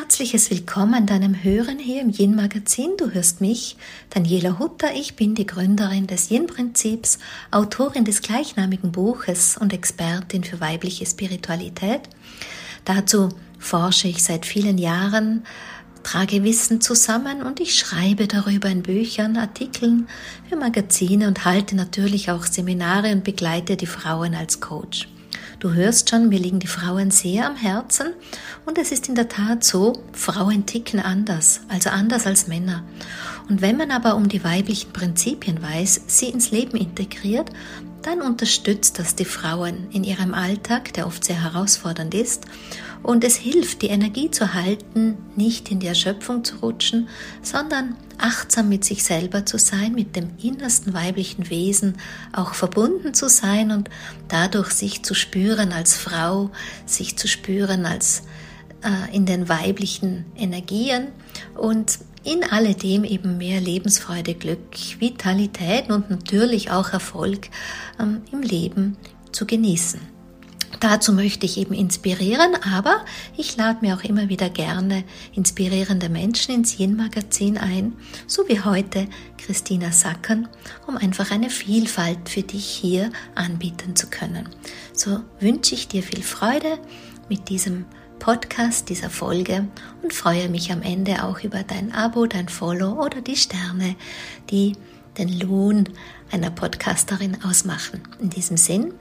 herzliches Willkommen an deinem Hören hier im Yin Magazin. Du hörst mich, Daniela Hutter. Ich bin die Gründerin des Yin Prinzips, Autorin des gleichnamigen Buches und Expertin für weibliche Spiritualität. Dazu forsche ich seit vielen Jahren, trage Wissen zusammen und ich schreibe darüber in Büchern, Artikeln für Magazine und halte natürlich auch Seminare und begleite die Frauen als Coach. Du hörst schon, mir liegen die Frauen sehr am Herzen und es ist in der Tat so, Frauen ticken anders, also anders als Männer. Und wenn man aber um die weiblichen Prinzipien weiß, sie ins Leben integriert, dann unterstützt das die Frauen in ihrem Alltag, der oft sehr herausfordernd ist, und es hilft, die Energie zu halten, nicht in die Erschöpfung zu rutschen, sondern achtsam mit sich selber zu sein, mit dem innersten weiblichen Wesen auch verbunden zu sein und dadurch sich zu spüren als Frau, sich zu spüren als äh, in den weiblichen Energien. Und in alledem eben mehr Lebensfreude, Glück, Vitalität und natürlich auch Erfolg ähm, im Leben zu genießen. Dazu möchte ich eben inspirieren, aber ich lade mir auch immer wieder gerne inspirierende Menschen ins Yin-Magazin ein, so wie heute Christina Sackern, um einfach eine Vielfalt für dich hier anbieten zu können. So wünsche ich dir viel Freude mit diesem Podcast, dieser Folge und freue mich am Ende auch über dein Abo, dein Follow oder die Sterne, die den Lohn einer Podcasterin ausmachen. In diesem Sinn,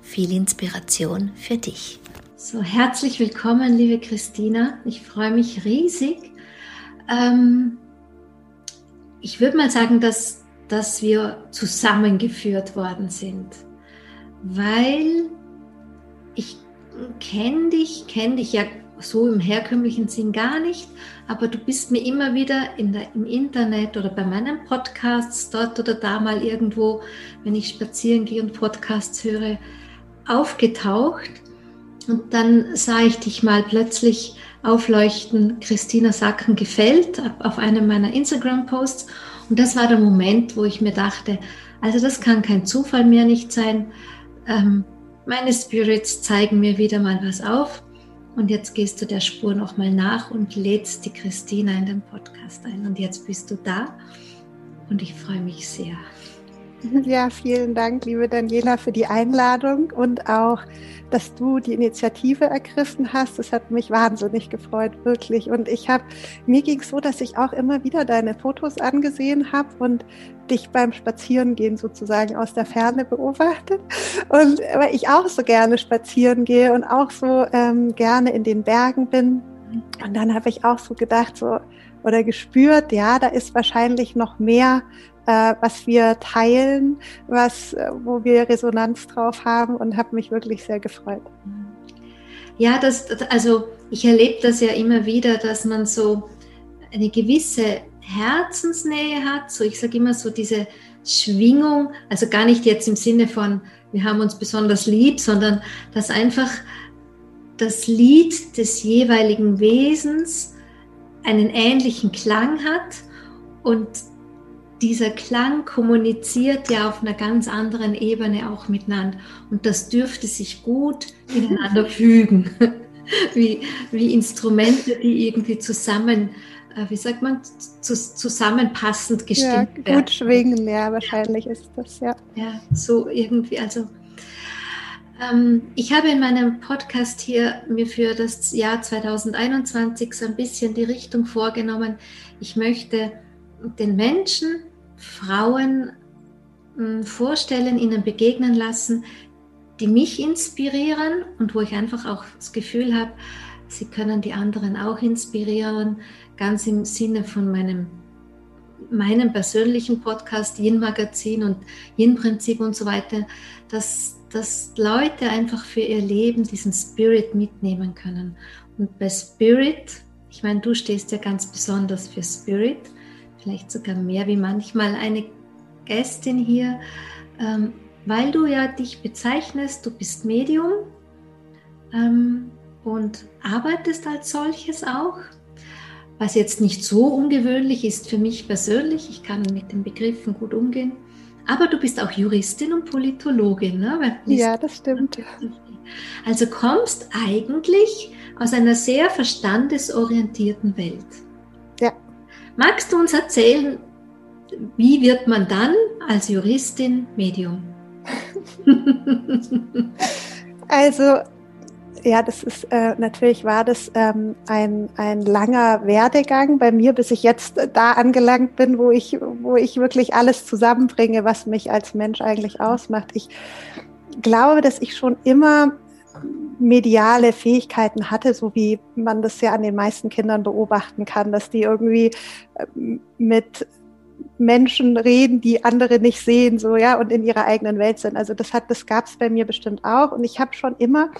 viel Inspiration für dich. So, herzlich willkommen, liebe Christina. Ich freue mich riesig. Ähm, ich würde mal sagen, dass, dass wir zusammengeführt worden sind, weil kenne dich, kenne dich ja so im herkömmlichen Sinn gar nicht, aber du bist mir immer wieder der, im Internet oder bei meinen Podcasts dort oder da mal irgendwo, wenn ich spazieren gehe und Podcasts höre, aufgetaucht. Und dann sah ich dich mal plötzlich aufleuchten, Christina Sacken gefällt, auf einem meiner Instagram-Posts. Und das war der Moment, wo ich mir dachte, also das kann kein Zufall mehr nicht sein. Ähm, meine Spirits zeigen mir wieder mal was auf. Und jetzt gehst du der Spur nochmal nach und lädst die Christina in den Podcast ein. Und jetzt bist du da. Und ich freue mich sehr. Ja, vielen Dank, liebe Daniela, für die Einladung und auch, dass du die Initiative ergriffen hast. Das hat mich wahnsinnig gefreut, wirklich. Und ich habe, mir ging es so, dass ich auch immer wieder deine Fotos angesehen habe und dich beim Spazierengehen sozusagen aus der Ferne beobachtet. Und weil ich auch so gerne spazieren gehe und auch so ähm, gerne in den Bergen bin. Und dann habe ich auch so gedacht, so, oder gespürt, ja, da ist wahrscheinlich noch mehr äh, was wir teilen, was, äh, wo wir Resonanz drauf haben und habe mich wirklich sehr gefreut. Ja, das, also ich erlebe das ja immer wieder, dass man so eine gewisse Herzensnähe hat, so ich sage immer so diese Schwingung, also gar nicht jetzt im Sinne von, wir haben uns besonders lieb, sondern dass einfach das Lied des jeweiligen Wesens einen ähnlichen Klang hat und dieser Klang kommuniziert ja auf einer ganz anderen Ebene auch miteinander. Und das dürfte sich gut ineinander fügen. wie, wie Instrumente, die irgendwie zusammen, äh, wie sagt man, zusammenpassend gestimmt ja, gut werden. Gut schwingen, ja, wahrscheinlich ja. ist das, ja. Ja, so irgendwie, also ähm, ich habe in meinem Podcast hier mir für das Jahr 2021 so ein bisschen die Richtung vorgenommen. Ich möchte den Menschen Frauen hm, vorstellen, ihnen begegnen lassen, die mich inspirieren und wo ich einfach auch das Gefühl habe, sie können die anderen auch inspirieren, ganz im Sinne von meinem, meinem persönlichen Podcast, Yin Magazin und Yin Prinzip und so weiter, dass, dass Leute einfach für ihr Leben diesen Spirit mitnehmen können. Und bei Spirit, ich meine, du stehst ja ganz besonders für Spirit, vielleicht sogar mehr wie manchmal eine Gästin hier, ähm, weil du ja dich bezeichnest, du bist Medium ähm, und arbeitest als solches auch, was jetzt nicht so ungewöhnlich ist für mich persönlich. Ich kann mit den Begriffen gut umgehen. Aber du bist auch Juristin und Politologin. Ne? Ja, das stimmt. Also kommst eigentlich aus einer sehr verstandesorientierten Welt. Magst du uns erzählen, wie wird man dann als Juristin Medium? also ja, das ist äh, natürlich war das ähm, ein, ein langer Werdegang bei mir, bis ich jetzt da angelangt bin, wo ich, wo ich wirklich alles zusammenbringe, was mich als Mensch eigentlich ausmacht. Ich glaube, dass ich schon immer mediale Fähigkeiten hatte, so wie man das ja an den meisten Kindern beobachten kann, dass die irgendwie ähm, mit Menschen reden, die andere nicht sehen, so ja, und in ihrer eigenen Welt sind. Also das hat, das gab es bei mir bestimmt auch. Und ich habe schon immer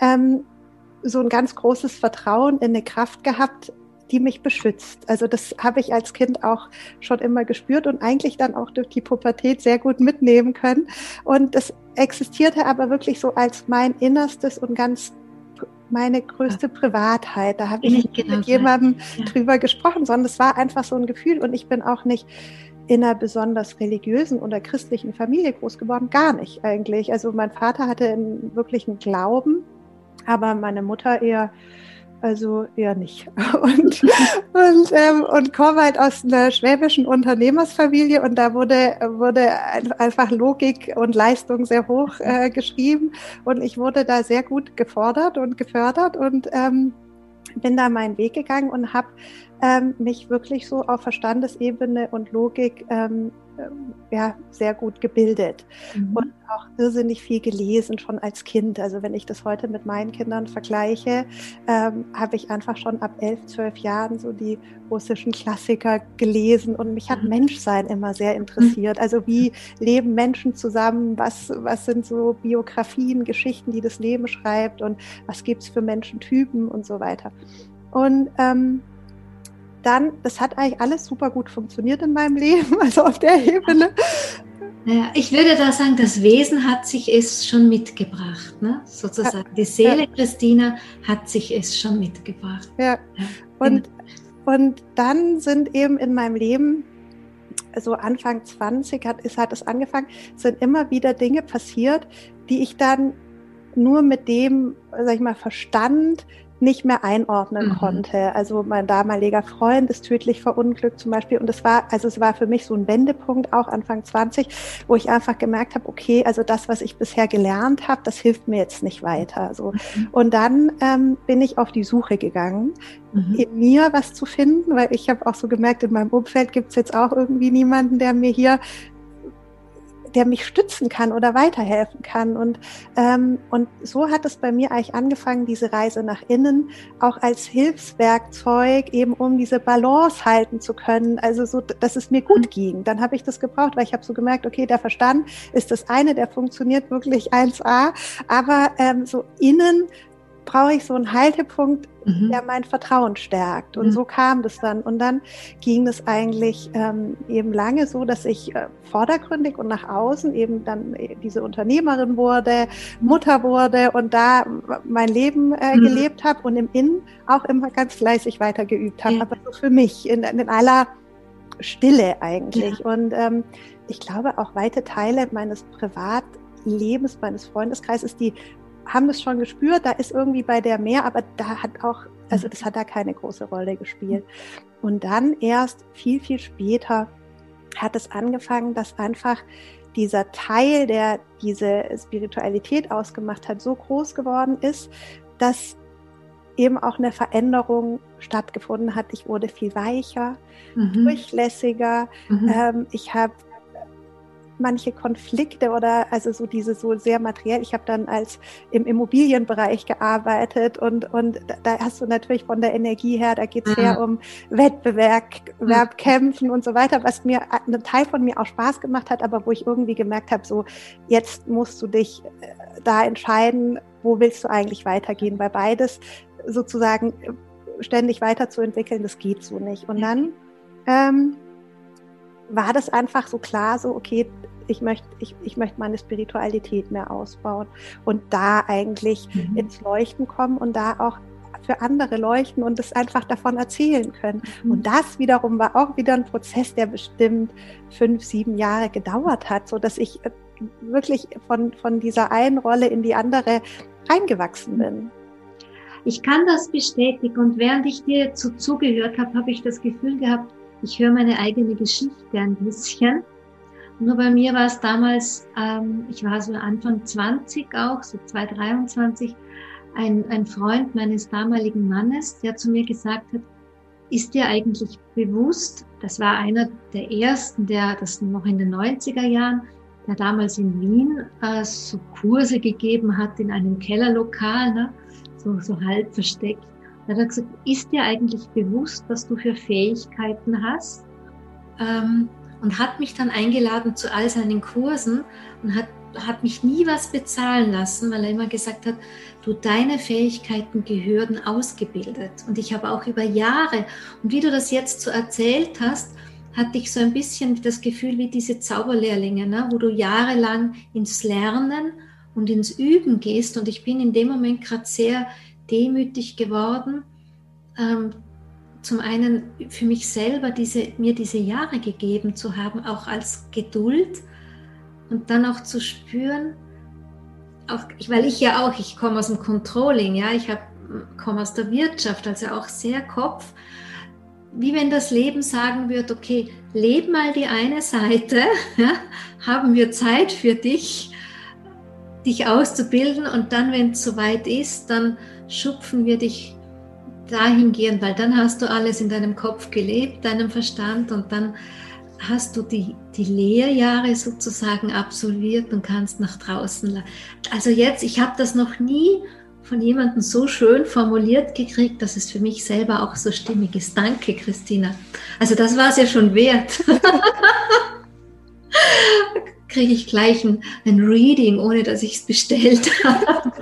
ähm, so ein ganz großes Vertrauen in eine Kraft gehabt, die mich beschützt. Also das habe ich als Kind auch schon immer gespürt und eigentlich dann auch durch die Pubertät sehr gut mitnehmen können. Und das existierte aber wirklich so als mein Innerstes und ganz meine größte Privatheit. Da habe ich nicht genau mit jemandem ja. drüber gesprochen, sondern es war einfach so ein Gefühl und ich bin auch nicht in einer besonders religiösen oder christlichen Familie groß geworden, gar nicht eigentlich. Also mein Vater hatte einen wirklichen Glauben aber meine Mutter eher also eher nicht. Und, und, ähm, und komme halt aus einer schwäbischen Unternehmersfamilie und da wurde, wurde einfach Logik und Leistung sehr hoch äh, geschrieben und ich wurde da sehr gut gefordert und gefördert und ähm, bin da meinen Weg gegangen und habe ähm, mich wirklich so auf Verstandesebene und Logik ähm, ja, sehr gut gebildet mhm. und auch irrsinnig viel gelesen, schon als Kind. Also wenn ich das heute mit meinen Kindern vergleiche, ähm, habe ich einfach schon ab elf, zwölf Jahren so die russischen Klassiker gelesen und mich hat mhm. Menschsein immer sehr interessiert. Also wie leben Menschen zusammen? Was, was sind so Biografien, Geschichten, die das Leben schreibt und was gibt es für Menschentypen und so weiter. Und ähm, dann, das hat eigentlich alles super gut funktioniert in meinem Leben, also auf der Ebene. Ja, ich würde da sagen, das Wesen hat sich es schon mitgebracht, ne? sozusagen. Die Seele ja. Christina hat sich es schon mitgebracht. Ja, und, genau. und dann sind eben in meinem Leben, so Anfang 20 hat, ist, hat es angefangen, sind immer wieder Dinge passiert, die ich dann nur mit dem, sag ich mal, Verstand nicht mehr einordnen mhm. konnte. Also mein damaliger Freund ist tödlich verunglückt zum Beispiel. Und es war, also es war für mich so ein Wendepunkt, auch Anfang 20, wo ich einfach gemerkt habe, okay, also das, was ich bisher gelernt habe, das hilft mir jetzt nicht weiter. So. Mhm. Und dann ähm, bin ich auf die Suche gegangen, mhm. in mir was zu finden, weil ich habe auch so gemerkt, in meinem Umfeld gibt es jetzt auch irgendwie niemanden, der mir hier der mich stützen kann oder weiterhelfen kann. Und, ähm, und so hat es bei mir eigentlich angefangen, diese Reise nach innen auch als Hilfswerkzeug, eben um diese Balance halten zu können, also so, dass es mir gut mhm. ging. Dann habe ich das gebraucht, weil ich habe so gemerkt, okay, der Verstand ist das eine, der funktioniert wirklich 1a, aber ähm, so innen brauche ich so einen Haltepunkt, mhm. der mein Vertrauen stärkt. Und mhm. so kam das dann. Und dann ging es eigentlich ähm, eben lange so, dass ich äh, vordergründig und nach außen eben dann äh, diese Unternehmerin wurde, Mutter wurde und da mein Leben äh, mhm. gelebt habe und im Innen auch immer ganz fleißig weitergeübt habe. Ja. Aber so für mich in, in aller Stille eigentlich. Ja. Und ähm, ich glaube auch weite Teile meines Privatlebens, meines Freundeskreises, die haben das schon gespürt, da ist irgendwie bei der mehr, aber da hat auch, also das hat da keine große Rolle gespielt. Und dann erst viel, viel später hat es angefangen, dass einfach dieser Teil, der diese Spiritualität ausgemacht hat, so groß geworden ist, dass eben auch eine Veränderung stattgefunden hat. Ich wurde viel weicher, mhm. durchlässiger. Mhm. Ähm, ich habe manche Konflikte oder also so diese so sehr materiell. Ich habe dann als im Immobilienbereich gearbeitet und und da hast du natürlich von der Energie her, da geht es mhm. sehr um Wettbewerb, mhm. Kämpfen und so weiter, was mir ein Teil von mir auch Spaß gemacht hat, aber wo ich irgendwie gemerkt habe, so jetzt musst du dich äh, da entscheiden, wo willst du eigentlich weitergehen, weil beides sozusagen ständig weiterzuentwickeln, das geht so nicht. Und dann ähm, war das einfach so klar, so, okay, ich möchte, ich, ich möchte meine Spiritualität mehr ausbauen und da eigentlich mhm. ins Leuchten kommen und da auch für andere leuchten und es einfach davon erzählen können. Mhm. Und das wiederum war auch wieder ein Prozess, der bestimmt fünf, sieben Jahre gedauert hat, so dass ich äh, wirklich von, von dieser einen Rolle in die andere reingewachsen bin. Ich kann das bestätigen und während ich dir zu, zugehört habe, habe ich das Gefühl gehabt, ich höre meine eigene Geschichte ein bisschen. Nur bei mir war es damals, ähm, ich war so Anfang 20 auch, so 223, ein, ein Freund meines damaligen Mannes, der zu mir gesagt hat, ist dir eigentlich bewusst, das war einer der ersten, der das noch in den 90er Jahren, der damals in Wien äh, so Kurse gegeben hat in einem Kellerlokal, ne, so, so halb versteckt. Da hat er gesagt, ist dir eigentlich bewusst, was du für Fähigkeiten hast? Ähm, und hat mich dann eingeladen zu all seinen Kursen und hat, hat mich nie was bezahlen lassen, weil er immer gesagt hat, du, deine Fähigkeiten gehören ausgebildet. Und ich habe auch über Jahre, und wie du das jetzt so erzählt hast, hatte ich so ein bisschen das Gefühl wie diese Zauberlehrlinge, ne, wo du jahrelang ins Lernen und ins Üben gehst. Und ich bin in dem Moment gerade sehr demütig geworden, ähm, zum einen für mich selber diese, mir diese Jahre gegeben zu haben, auch als Geduld und dann auch zu spüren, auch, weil ich ja auch, ich komme aus dem Controlling, ja, ich komme aus der Wirtschaft, also auch sehr Kopf, wie wenn das Leben sagen würde, okay, leb mal die eine Seite, ja, haben wir Zeit für dich, dich auszubilden und dann, wenn es soweit ist, dann schupfen wir dich dahingehend, weil dann hast du alles in deinem Kopf gelebt, deinem Verstand und dann hast du die, die Lehrjahre sozusagen absolviert und kannst nach draußen. Also jetzt, ich habe das noch nie von jemandem so schön formuliert gekriegt, dass es für mich selber auch so stimmig ist. Danke, Christina. Also das war es ja schon wert. Kriege ich gleich ein, ein Reading, ohne dass ich es bestellt habe.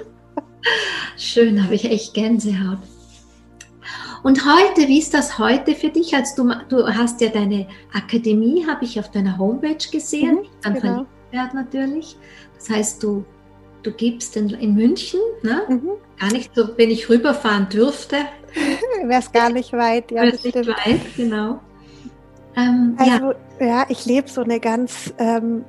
Schön, habe ich echt Gänsehaut. Und heute, wie ist das heute für dich? Als du, du hast ja deine Akademie, habe ich auf deiner Homepage gesehen, mhm, dann genau. verliebt natürlich. Das heißt, du, du gibst in, in München, ne? Mhm. gar nicht so, wenn ich rüberfahren dürfte. Wäre es gar nicht weit, ja. Wäre nicht weit, genau. Ähm, also, ja. ja, ich lebe so eine ganz ähm,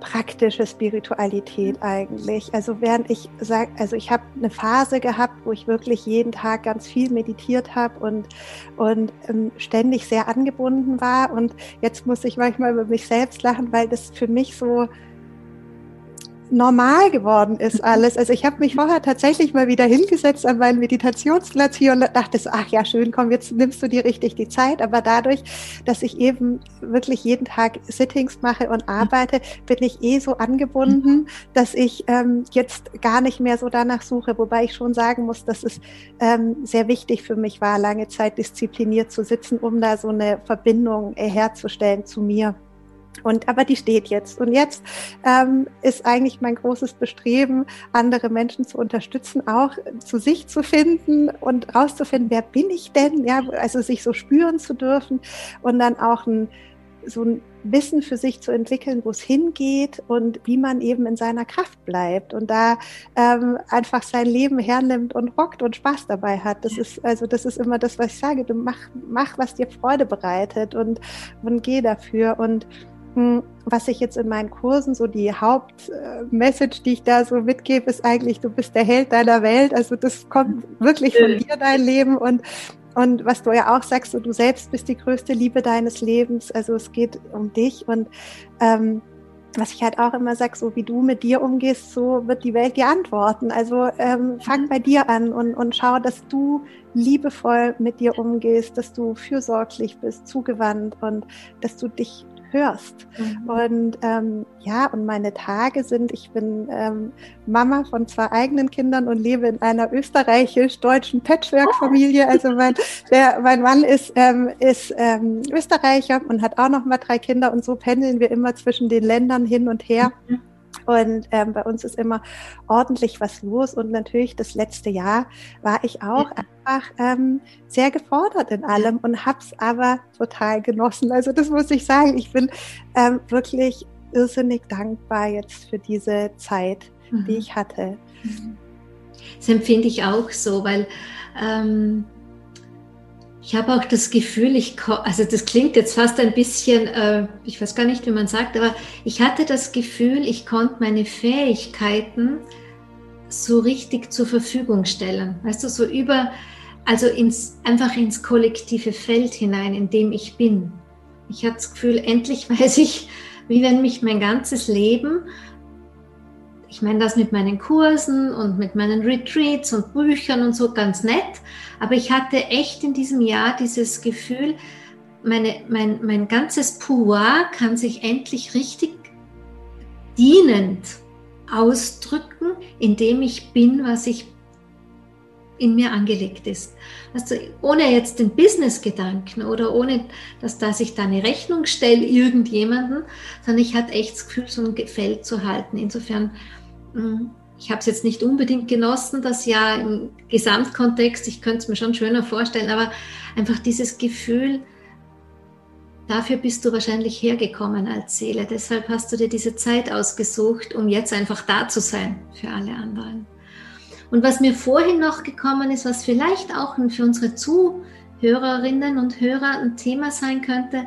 praktische Spiritualität eigentlich. Also während ich sage, also ich habe eine Phase gehabt, wo ich wirklich jeden Tag ganz viel meditiert habe und, und ähm, ständig sehr angebunden war. Und jetzt muss ich manchmal über mich selbst lachen, weil das für mich so normal geworden ist alles. Also ich habe mich vorher tatsächlich mal wieder hingesetzt an meinen Meditationsplatz hier und dachte so, ach ja, schön, komm, jetzt nimmst du dir richtig die Zeit. Aber dadurch, dass ich eben wirklich jeden Tag Sittings mache und arbeite, bin ich eh so angebunden, dass ich ähm, jetzt gar nicht mehr so danach suche. Wobei ich schon sagen muss, dass es ähm, sehr wichtig für mich war, lange Zeit diszipliniert zu sitzen, um da so eine Verbindung herzustellen zu mir. Und aber die steht jetzt. Und jetzt ähm, ist eigentlich mein großes Bestreben, andere Menschen zu unterstützen, auch zu sich zu finden und rauszufinden, wer bin ich denn? Ja, also sich so spüren zu dürfen und dann auch ein so ein Wissen für sich zu entwickeln, wo es hingeht und wie man eben in seiner Kraft bleibt und da ähm, einfach sein Leben hernimmt und rockt und Spaß dabei hat. Das ist also das ist immer das, was ich sage. Du mach mach, was dir Freude bereitet und und geh dafür und was ich jetzt in meinen Kursen, so die Hauptmessage, die ich da so mitgebe, ist eigentlich, du bist der Held deiner Welt. Also das kommt wirklich von dir, dein Leben. Und, und was du ja auch sagst, so, du selbst bist die größte Liebe deines Lebens. Also es geht um dich. Und ähm, was ich halt auch immer sage, so wie du mit dir umgehst, so wird die Welt dir antworten. Also ähm, fang bei dir an und, und schau, dass du liebevoll mit dir umgehst, dass du fürsorglich bist, zugewandt und dass du dich hörst. Mhm. Und ähm, ja, und meine Tage sind, ich bin ähm, Mama von zwei eigenen Kindern und lebe in einer österreichisch-deutschen Patchwork-Familie. Also mein, der, mein Mann ist, ähm, ist ähm, Österreicher und hat auch noch mal drei Kinder und so pendeln wir immer zwischen den Ländern hin und her. Mhm. Und ähm, bei uns ist immer ordentlich was los. Und natürlich das letzte Jahr war ich auch einfach ähm, sehr gefordert in allem und habe es aber total genossen. Also das muss ich sagen. Ich bin ähm, wirklich irrsinnig dankbar jetzt für diese Zeit, mhm. die ich hatte. Das empfinde ich auch so, weil ähm, ich habe auch das Gefühl, ich, also das klingt jetzt fast ein bisschen, äh, ich weiß gar nicht, wie man sagt, aber ich hatte das Gefühl, ich konnte meine Fähigkeiten so richtig zur Verfügung stellen. Weißt du, so über, also ins, einfach ins kollektive Feld hinein, in dem ich bin. Ich habe das Gefühl, endlich weiß ich, wie wenn mich mein ganzes Leben, ich meine das mit meinen Kursen und mit meinen Retreats und Büchern und so ganz nett, aber ich hatte echt in diesem Jahr dieses Gefühl, meine, mein, mein ganzes Pouvoir kann sich endlich richtig dienend ausdrücken, indem ich bin, was ich in mir angelegt ist. Also ohne jetzt den Business-Gedanken oder ohne, dass, dass ich da eine Rechnung stelle irgendjemanden, sondern ich hatte echt das Gefühl, so ein Feld zu halten. Insofern, ich habe es jetzt nicht unbedingt genossen, das Jahr im Gesamtkontext, ich könnte es mir schon schöner vorstellen, aber einfach dieses Gefühl, Dafür bist du wahrscheinlich hergekommen als Seele. Deshalb hast du dir diese Zeit ausgesucht, um jetzt einfach da zu sein für alle anderen. Und was mir vorhin noch gekommen ist, was vielleicht auch für unsere Zuhörerinnen und Hörer ein Thema sein könnte,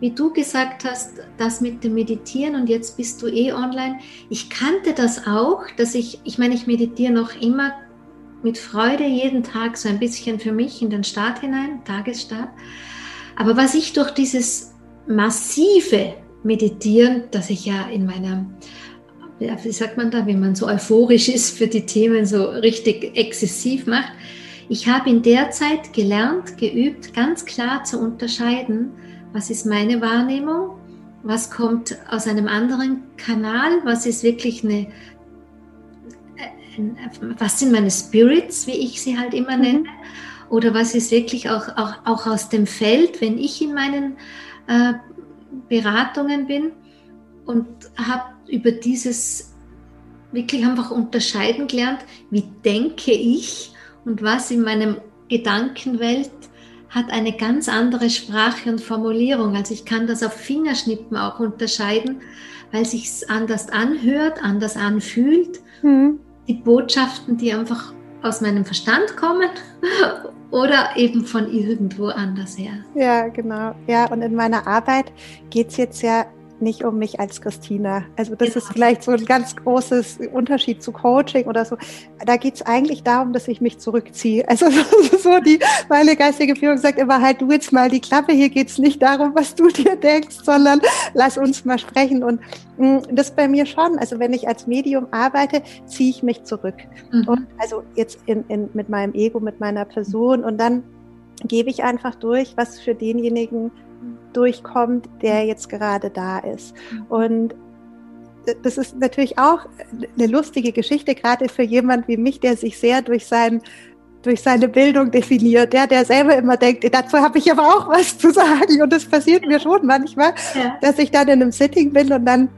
wie du gesagt hast, das mit dem Meditieren und jetzt bist du eh online. Ich kannte das auch, dass ich, ich meine, ich meditiere noch immer mit Freude jeden Tag so ein bisschen für mich in den Start hinein, Tagesstart. Aber was ich durch dieses massive Meditieren, das ich ja in meiner, wie sagt man da, wenn man so euphorisch ist für die Themen, so richtig exzessiv macht, ich habe in der Zeit gelernt, geübt, ganz klar zu unterscheiden, was ist meine Wahrnehmung, was kommt aus einem anderen Kanal, was ist wirklich eine, was sind meine Spirits, wie ich sie halt immer nenne, mhm oder was ist wirklich auch, auch, auch aus dem Feld, wenn ich in meinen äh, Beratungen bin und habe über dieses wirklich einfach unterscheiden gelernt, wie denke ich und was in meinem Gedankenwelt hat eine ganz andere Sprache und Formulierung. Also ich kann das auf Fingerschnippen auch unterscheiden, weil sich anders anhört, anders anfühlt. Mhm. Die Botschaften, die einfach aus meinem Verstand kommen oder eben von irgendwo anders her. Ja, genau. Ja, und in meiner Arbeit geht es jetzt ja nicht um mich als Christina. Also das genau. ist vielleicht so ein ganz großes Unterschied zu Coaching oder so. Da geht es eigentlich darum, dass ich mich zurückziehe. Also so die, meine geistige Führung sagt immer halt, du jetzt mal die Klappe, hier geht es nicht darum, was du dir denkst, sondern lass uns mal sprechen. Und mh, mm, das bei mir schon. Also wenn ich als Medium arbeite, ziehe ich mich zurück. Mhm. Und also jetzt in, in, mit meinem Ego, mit meiner Person und dann gebe ich einfach durch, was für denjenigen durchkommt, der jetzt gerade da ist. Mhm. Und das ist natürlich auch eine lustige Geschichte, gerade für jemand wie mich, der sich sehr durch sein durch seine Bildung definiert, der, der selber immer denkt, dazu habe ich aber auch was zu sagen. Und das passiert mir schon manchmal, ja. dass ich dann in einem Sitting bin und dann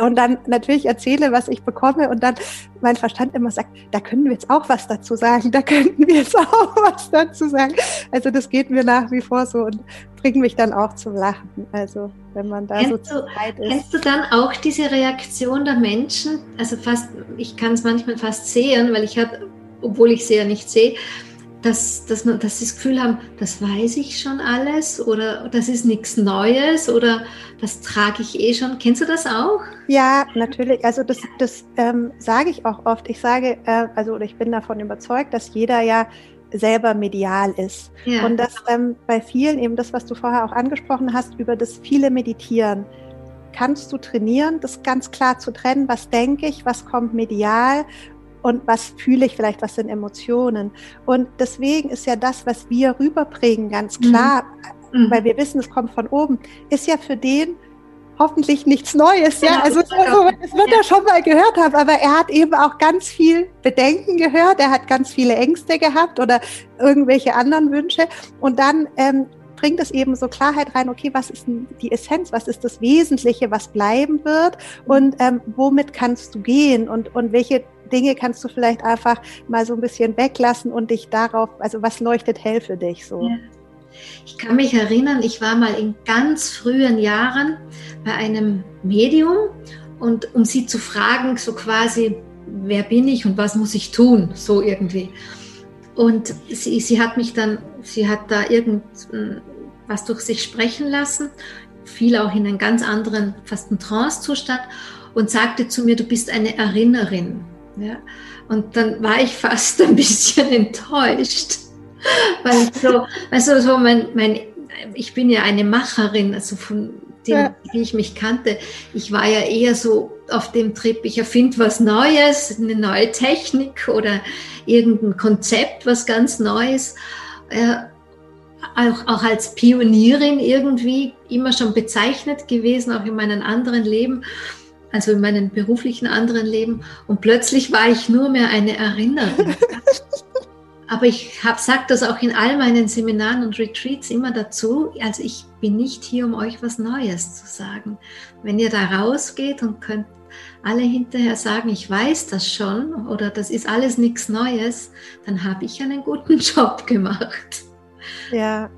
und dann natürlich erzähle, was ich bekomme und dann mein Verstand immer sagt, da können wir jetzt auch was dazu sagen, da könnten wir jetzt auch was dazu sagen. Also das geht mir nach wie vor so und bringt mich dann auch zum Lachen. Also wenn man da kennst so Zeit ist. Kennst du dann auch diese Reaktion der Menschen? Also fast, ich kann es manchmal fast sehen, weil ich habe, obwohl ich sie ja nicht sehe, dass, dass, man, dass sie das Gefühl haben, das weiß ich schon alles oder das ist nichts Neues oder das trage ich eh schon. Kennst du das auch? Ja, natürlich. Also das, das ähm, sage ich auch oft. Ich sage, äh, also oder ich bin davon überzeugt, dass jeder ja selber medial ist. Ja. Und dass ähm, bei vielen eben das, was du vorher auch angesprochen hast, über das viele Meditieren, kannst du trainieren, das ganz klar zu trennen, was denke ich, was kommt medial und was fühle ich vielleicht, was sind Emotionen. Und deswegen ist ja das, was wir rüberbringen, ganz mhm. klar, mhm. weil wir wissen, es kommt von oben, ist ja für den hoffentlich nichts Neues. Ja, genau, also so, so, es wird er schon mal gehört haben, aber er hat eben auch ganz viel Bedenken gehört, er hat ganz viele Ängste gehabt oder irgendwelche anderen Wünsche. Und dann ähm, bringt es eben so Klarheit rein, okay, was ist die Essenz, was ist das Wesentliche, was bleiben wird mhm. und ähm, womit kannst du gehen und, und welche Dinge kannst du vielleicht einfach mal so ein bisschen weglassen und dich darauf, also was leuchtet hell für dich so? Ja. Ich kann mich erinnern, ich war mal in ganz frühen Jahren bei einem Medium und um sie zu fragen, so quasi, wer bin ich und was muss ich tun, so irgendwie. Und sie, sie hat mich dann, sie hat da irgendwas durch sich sprechen lassen, fiel auch in einen ganz anderen, fast einen Trance-Zustand und sagte zu mir, du bist eine Erinnerin. Ja. Und dann war ich fast ein bisschen enttäuscht, weil so, also so mein, mein, ich bin ja eine Macherin, also von dem, ja. wie ich mich kannte. Ich war ja eher so auf dem Trip, ich erfinde was Neues, eine neue Technik oder irgendein Konzept, was ganz Neues. Äh, auch, auch als Pionierin irgendwie immer schon bezeichnet gewesen, auch in meinem anderen Leben, also in meinem beruflichen anderen Leben. Und plötzlich war ich nur mehr eine Erinnerung. Aber ich sage das auch in all meinen Seminaren und Retreats immer dazu. Also ich bin nicht hier, um euch was Neues zu sagen. Wenn ihr da rausgeht und könnt alle hinterher sagen, ich weiß das schon oder das ist alles nichts Neues, dann habe ich einen guten Job gemacht. Ja,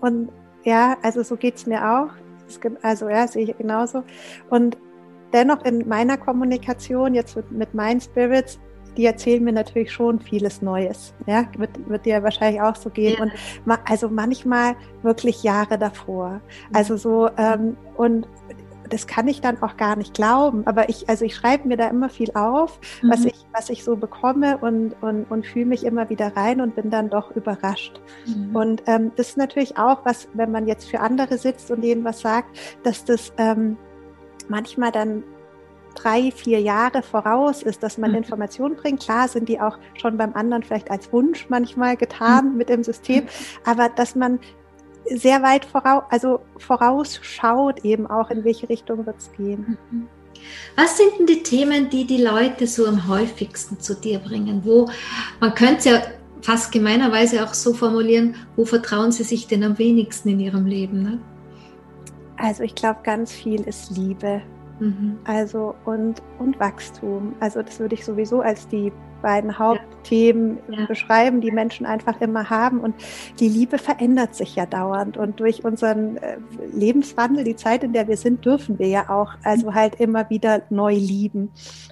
und ja, also so geht es mir auch. Also ja, sehe ich genauso. Und dennoch in meiner Kommunikation jetzt mit, mit meinen Spirits, die erzählen mir natürlich schon vieles Neues. Ja, wird, wird dir wahrscheinlich auch so gehen. Ja. Und ma, also manchmal wirklich Jahre davor. Also so, ähm, und das kann ich dann auch gar nicht glauben. Aber ich, also ich schreibe mir da immer viel auf, mhm. was ich, was ich so bekomme und, und, und fühle mich immer wieder rein und bin dann doch überrascht. Mhm. Und ähm, das ist natürlich auch was, wenn man jetzt für andere sitzt und denen was sagt, dass das ähm, manchmal dann drei, vier Jahre voraus ist, dass man mhm. Informationen bringt. Klar sind die auch schon beim anderen vielleicht als Wunsch manchmal getan mhm. mit dem System, aber dass man sehr weit voraus, also vorausschaut eben auch, in welche Richtung wird es gehen. Mhm. Was sind denn die Themen, die die Leute so am häufigsten zu dir bringen? Wo man könnte es ja fast gemeinerweise auch so formulieren, wo vertrauen sie sich denn am wenigsten in ihrem Leben? Ne? Also ich glaube, ganz viel ist Liebe. Mhm. Also und, und Wachstum. Also das würde ich sowieso als die beiden Hauptthemen ja. beschreiben, die Menschen einfach immer haben. Und die Liebe verändert sich ja dauernd. Und durch unseren äh, Lebenswandel, die Zeit, in der wir sind, dürfen wir ja auch also halt immer wieder neu lieben.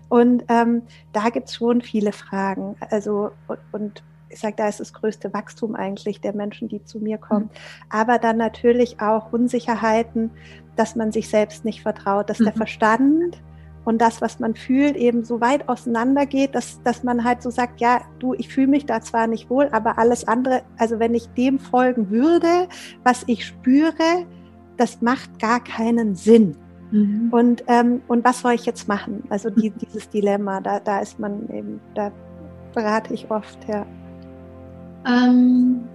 Und ähm, da gibt es schon viele Fragen. Also und, und ich sage, da ist das größte Wachstum eigentlich der Menschen, die zu mir kommen. Mhm. Aber dann natürlich auch Unsicherheiten, dass man sich selbst nicht vertraut, dass mhm. der Verstand und das, was man fühlt, eben so weit auseinander geht, dass, dass man halt so sagt, ja, du, ich fühle mich da zwar nicht wohl, aber alles andere, also wenn ich dem folgen würde, was ich spüre, das macht gar keinen Sinn. Mhm. Und, ähm, und was soll ich jetzt machen? Also die, dieses Dilemma, da, da ist man eben, da berate ich oft, ja. Ähm,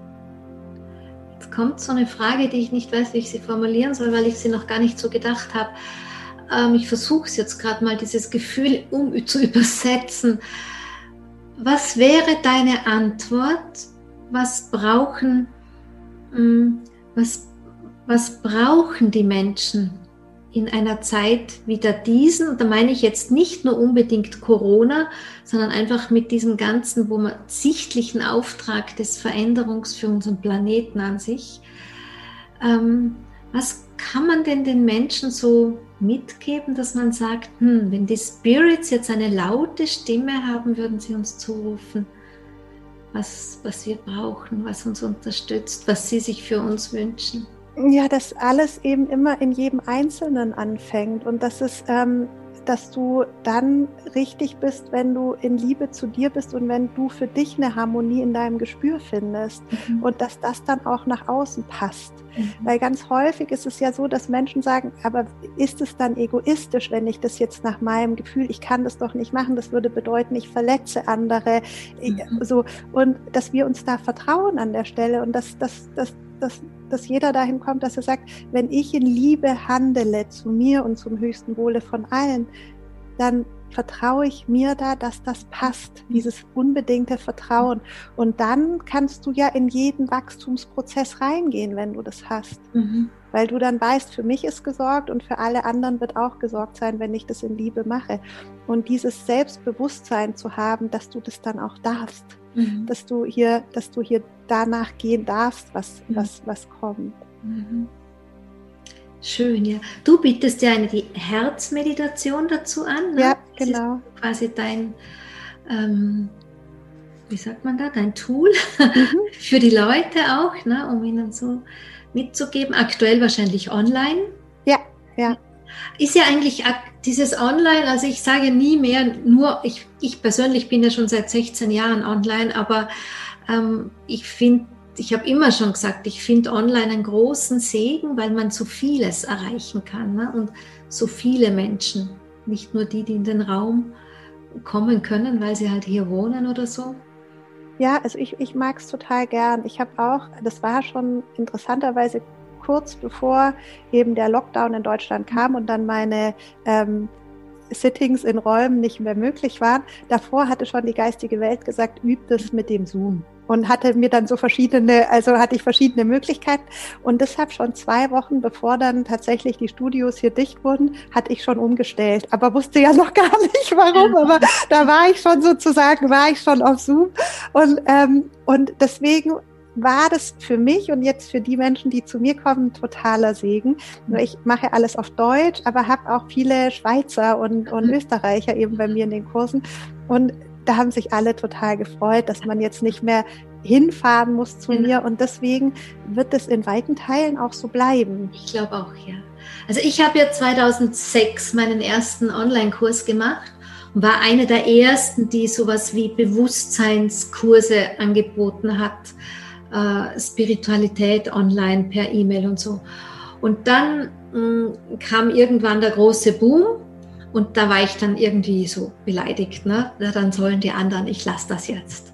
kommt so eine Frage, die ich nicht weiß, wie ich sie formulieren soll, weil ich sie noch gar nicht so gedacht habe ähm, ich versuche es jetzt gerade mal, dieses Gefühl um zu übersetzen. Was wäre deine Antwort? Was brauchen, hm, was, was brauchen die Menschen in einer Zeit wie der diesen? Und da meine ich jetzt nicht nur unbedingt Corona, sondern einfach mit diesem ganzen, wo man sichtlichen Auftrag des Veränderungs für unseren Planeten an sich. Ähm, was kann man denn den Menschen so mitgeben, dass man sagt, hm, wenn die Spirits jetzt eine laute Stimme haben, würden sie uns zurufen, was, was wir brauchen, was uns unterstützt, was sie sich für uns wünschen? Ja, dass alles eben immer in jedem Einzelnen anfängt und dass es ähm, dass du dann richtig bist, wenn du in Liebe zu dir bist und wenn du für dich eine Harmonie in deinem Gespür findest mhm. und dass das dann auch nach außen passt. Mhm. Weil ganz häufig ist es ja so, dass Menschen sagen, aber ist es dann egoistisch, wenn ich das jetzt nach meinem Gefühl, ich kann das doch nicht machen, das würde bedeuten, ich verletze andere. Mhm. So, und dass wir uns da vertrauen an der Stelle und dass, dass, dass, dass dass jeder dahin kommt, dass er sagt, wenn ich in Liebe handele zu mir und zum höchsten Wohle von allen, dann vertraue ich mir da, dass das passt, dieses unbedingte Vertrauen. Und dann kannst du ja in jeden Wachstumsprozess reingehen, wenn du das hast. Mhm. Weil du dann weißt, für mich ist gesorgt und für alle anderen wird auch gesorgt sein, wenn ich das in Liebe mache. Und dieses Selbstbewusstsein zu haben, dass du das dann auch darfst mhm. dass du hier, dass du hier danach gehen darfst, was, mhm. was, was kommt. Mhm. Schön, ja. Du bietest ja eine die Herzmeditation dazu an. Ne? Ja, genau. quasi dein, ähm, wie sagt man da, dein Tool mhm. für die Leute auch, ne? um ihnen so mitzugeben. Aktuell wahrscheinlich online. Ja, ja. Ist ja eigentlich dieses Online, also ich sage nie mehr, nur ich, ich persönlich bin ja schon seit 16 Jahren online, aber ähm, ich finde, ich habe immer schon gesagt, ich finde online einen großen Segen, weil man so vieles erreichen kann ne? und so viele Menschen, nicht nur die, die in den Raum kommen können, weil sie halt hier wohnen oder so. Ja, also ich, ich mag es total gern. Ich habe auch, das war schon interessanterweise kurz bevor eben der Lockdown in Deutschland kam und dann meine ähm, Sittings in Räumen nicht mehr möglich waren. Davor hatte schon die geistige Welt gesagt, übt es mit dem Zoom. Und hatte mir dann so verschiedene, also hatte ich verschiedene Möglichkeiten. Und deshalb schon zwei Wochen bevor dann tatsächlich die Studios hier dicht wurden, hatte ich schon umgestellt, aber wusste ja noch gar nicht warum, aber da war ich schon sozusagen, war ich schon auf Zoom. Und, ähm, und deswegen war das für mich und jetzt für die Menschen, die zu mir kommen, totaler Segen. Ich mache alles auf Deutsch, aber habe auch viele Schweizer und, und mhm. Österreicher eben bei mir in den Kursen. Und da haben sich alle total gefreut, dass man jetzt nicht mehr hinfahren muss zu mir. Und deswegen wird es in weiten Teilen auch so bleiben. Ich glaube auch, ja. Also ich habe ja 2006 meinen ersten Online-Kurs gemacht und war eine der ersten, die sowas wie Bewusstseinskurse angeboten hat äh, Spiritualität online per E-Mail und so. Und dann mh, mm, kam irgendwann der große Boom und da war ich dann irgendwie so beleidigt. Ne? Ja, dann sollen die anderen, ich lasse das jetzt.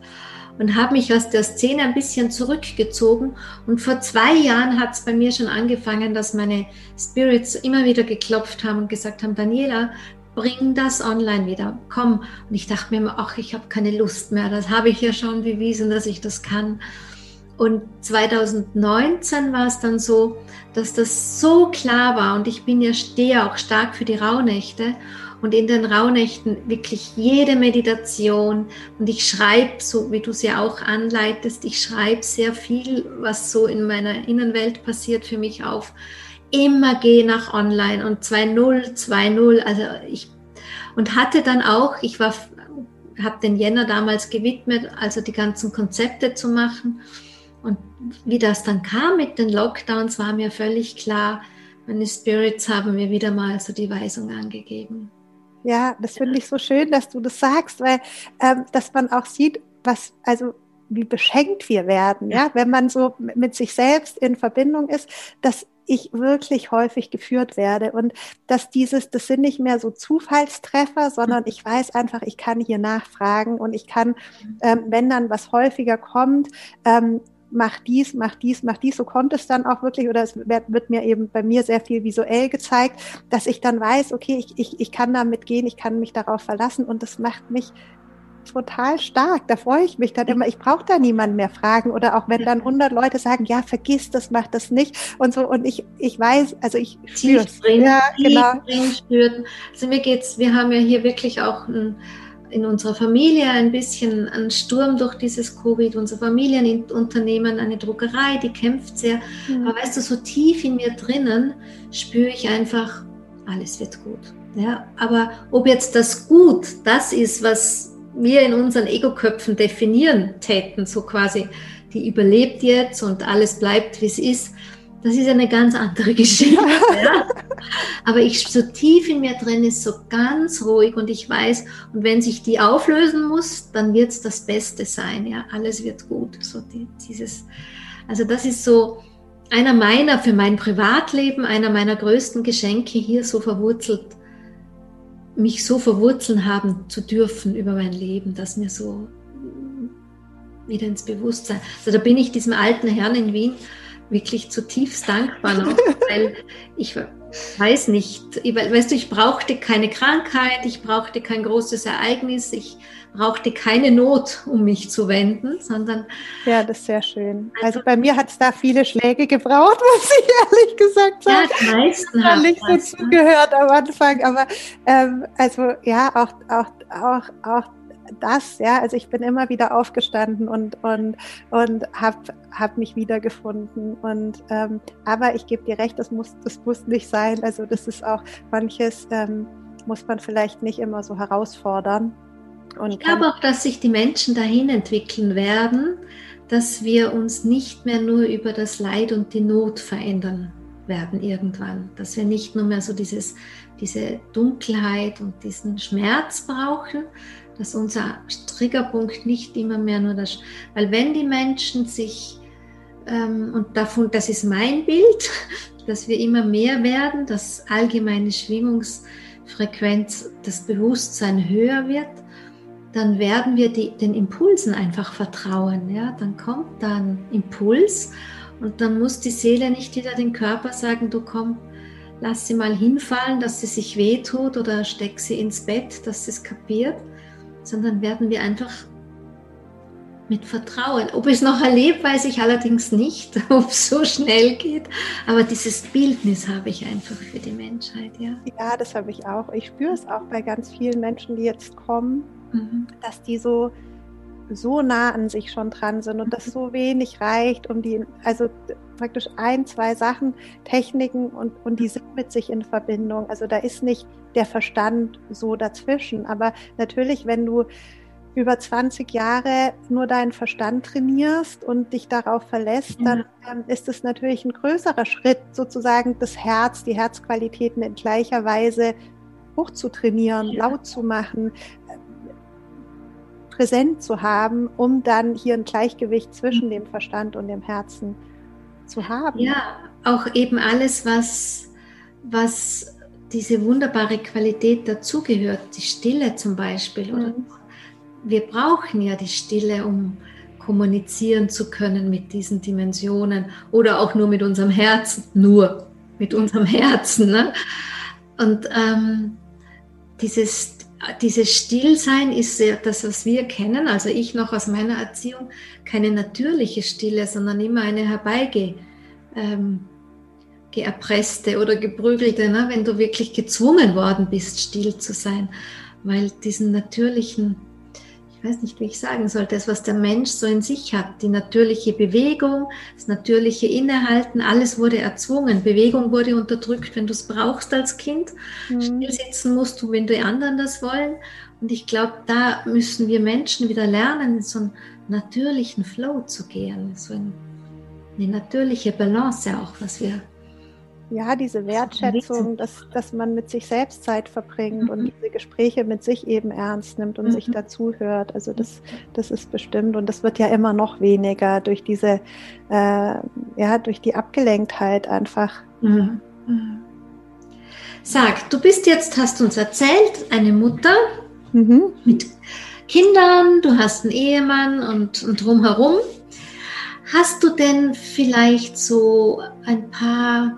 Und habe mich aus der Szene ein bisschen zurückgezogen. Und vor zwei Jahren hat es bei mir schon angefangen, dass meine Spirits immer wieder geklopft haben und gesagt haben, Daniela, bring das online wieder, komm. Und ich dachte mir immer, ach, ich habe keine Lust mehr. Das habe ich ja schon bewiesen, dass ich das kann. Und 2019 war es dann so, dass das so klar war. Und ich bin ja stehe auch stark für die Rauhnächte. Und in den Rauhnächten wirklich jede Meditation. Und ich schreibe, so wie du es ja auch anleitest, ich schreibe sehr viel, was so in meiner Innenwelt passiert für mich auf. Immer gehe nach online und 2.0, 2.0, also ich und hatte dann auch, ich war, habe den Jänner damals gewidmet, also die ganzen Konzepte zu machen und wie das dann kam mit den Lockdowns, war mir völlig klar, meine Spirits haben mir wieder mal so die Weisung angegeben. Ja, das finde ich so schön, dass du das sagst, weil ähm, dass man auch sieht, was, also wie beschenkt wir werden, ja, wenn man so mit sich selbst in Verbindung ist, dass ich wirklich häufig geführt werde. Und dass dieses, das sind nicht mehr so Zufallstreffer, sondern ich weiß einfach, ich kann hier nachfragen und ich kann, ähm, wenn dann was häufiger kommt, ähm, mach dies, mach dies, mach dies. So kommt es dann auch wirklich, oder es wird, mir eben bei mir sehr viel visuell gezeigt, dass ich dann weiß, okay, ich, ich, ich kann damit gehen, ich kann mich darauf verlassen und das macht mich total stark. Da freue ich mich dann immer. Ich brauche da niemanden mehr fragen oder auch wenn dann 100 Leute sagen, ja, vergiss das, mach das nicht und so. Und ich, ich weiß, also ich spüre es. Ja, genau. Spürt. Also mir geht's, wir haben ja hier wirklich auch ein in unserer Familie ein bisschen ein Sturm durch dieses Covid. Unser Familienunternehmen, eine Druckerei, die kämpft sehr. Mhm. Aber weißt du, so tief in mir drinnen spüre ich einfach, alles wird gut. Ja, aber ob jetzt das Gut das ist, was wir in unseren Ego-Köpfen definieren täten, so quasi, die überlebt jetzt und alles bleibt, wie es ist, das ist eine ganz andere Geschichte. ja. Aber ich so tief in mir drin ist so ganz ruhig und ich weiß, und wenn sich die auflösen muss, dann wird es das Beste sein. Ja, alles wird gut. So die, dieses, also das ist so einer meiner für mein Privatleben, einer meiner größten Geschenke hier so verwurzelt, mich so verwurzeln haben zu dürfen über mein Leben, dass mir so wieder ins Bewusstsein. Also da bin ich diesem alten Herrn in Wien wirklich zutiefst dankbar noch, weil ich weiß nicht, weißt du, ich brauchte keine Krankheit, ich brauchte kein großes Ereignis, ich brauchte keine Not, um mich zu wenden, sondern. Ja, das ist sehr schön. Also, also bei mir hat es da viele Schläge gebraucht, muss ich ehrlich gesagt sagen. Ja, die meisten haben nicht so ne? zugehört am Anfang, aber ähm, also ja, auch, auch, auch, auch das, ja, also ich bin immer wieder aufgestanden und, und, und habe hab mich wiedergefunden. Und ähm, aber ich gebe dir recht, das muss, das muss nicht sein. Also das ist auch manches ähm, muss man vielleicht nicht immer so herausfordern. Und ich glaube auch, dass sich die Menschen dahin entwickeln werden, dass wir uns nicht mehr nur über das Leid und die Not verändern werden irgendwann, dass wir nicht nur mehr so dieses, diese Dunkelheit und diesen Schmerz brauchen, dass unser Triggerpunkt nicht immer mehr nur das, weil wenn die Menschen sich, ähm, und davon, das ist mein Bild, dass wir immer mehr werden, dass allgemeine Schwingungsfrequenz, das Bewusstsein höher wird, dann werden wir die, den Impulsen einfach vertrauen. Ja? Dann kommt dann Impuls und dann muss die Seele nicht wieder den Körper sagen, du komm, lass sie mal hinfallen, dass sie sich wehtut oder steck sie ins Bett, dass sie es kapiert, sondern werden wir einfach mit Vertrauen. Ob es noch erlebt, weiß ich allerdings nicht, ob es so schnell geht. Aber dieses Bildnis habe ich einfach für die Menschheit, ja. Ja, das habe ich auch. Ich spüre es auch bei ganz vielen Menschen, die jetzt kommen, mhm. dass die so so nah an sich schon dran sind und das mhm. so wenig reicht, um die, also praktisch ein, zwei Sachen, Techniken und, und die sind mit sich in Verbindung. Also da ist nicht der Verstand so dazwischen. Aber natürlich, wenn du über 20 Jahre nur deinen Verstand trainierst und dich darauf verlässt, dann ähm, ist es natürlich ein größerer Schritt, sozusagen das Herz, die Herzqualitäten in gleicher Weise hochzutrainieren, ja. laut zu machen, präsent zu haben, um dann hier ein Gleichgewicht zwischen dem Verstand und dem Herzen zu haben. Ja, auch eben alles, was, was diese wunderbare Qualität dazugehört, die Stille zum Beispiel. Oder mhm. Wir brauchen ja die Stille, um kommunizieren zu können mit diesen Dimensionen oder auch nur mit unserem Herzen, nur mit unserem Herzen. Ne? Und ähm, dieses dieses Stillsein ist das, was wir kennen, also ich noch aus meiner Erziehung, keine natürliche Stille, sondern immer eine herbeigeerpresste ähm, oder geprügelte, ne? wenn du wirklich gezwungen worden bist, still zu sein, weil diesen natürlichen ich weiß nicht, wie ich sagen soll, das, was der Mensch so in sich hat, die natürliche Bewegung, das natürliche Innehalten, alles wurde erzwungen. Bewegung wurde unterdrückt, wenn du es brauchst als Kind. Mhm. Still sitzen musst du, wenn die anderen das wollen. Und ich glaube, da müssen wir Menschen wieder lernen, in so einen natürlichen Flow zu gehen, so eine natürliche Balance auch, was wir ja, diese Wertschätzung, dass, dass man mit sich selbst Zeit verbringt mhm. und diese Gespräche mit sich eben ernst nimmt und mhm. sich dazuhört. Also das, das ist bestimmt und das wird ja immer noch weniger durch diese, äh, ja, durch die Abgelenktheit einfach. Mhm. mhm. Sag, du bist jetzt, hast uns erzählt, eine Mutter mhm. mit Kindern, du hast einen Ehemann und, und drumherum. Hast du denn vielleicht so ein paar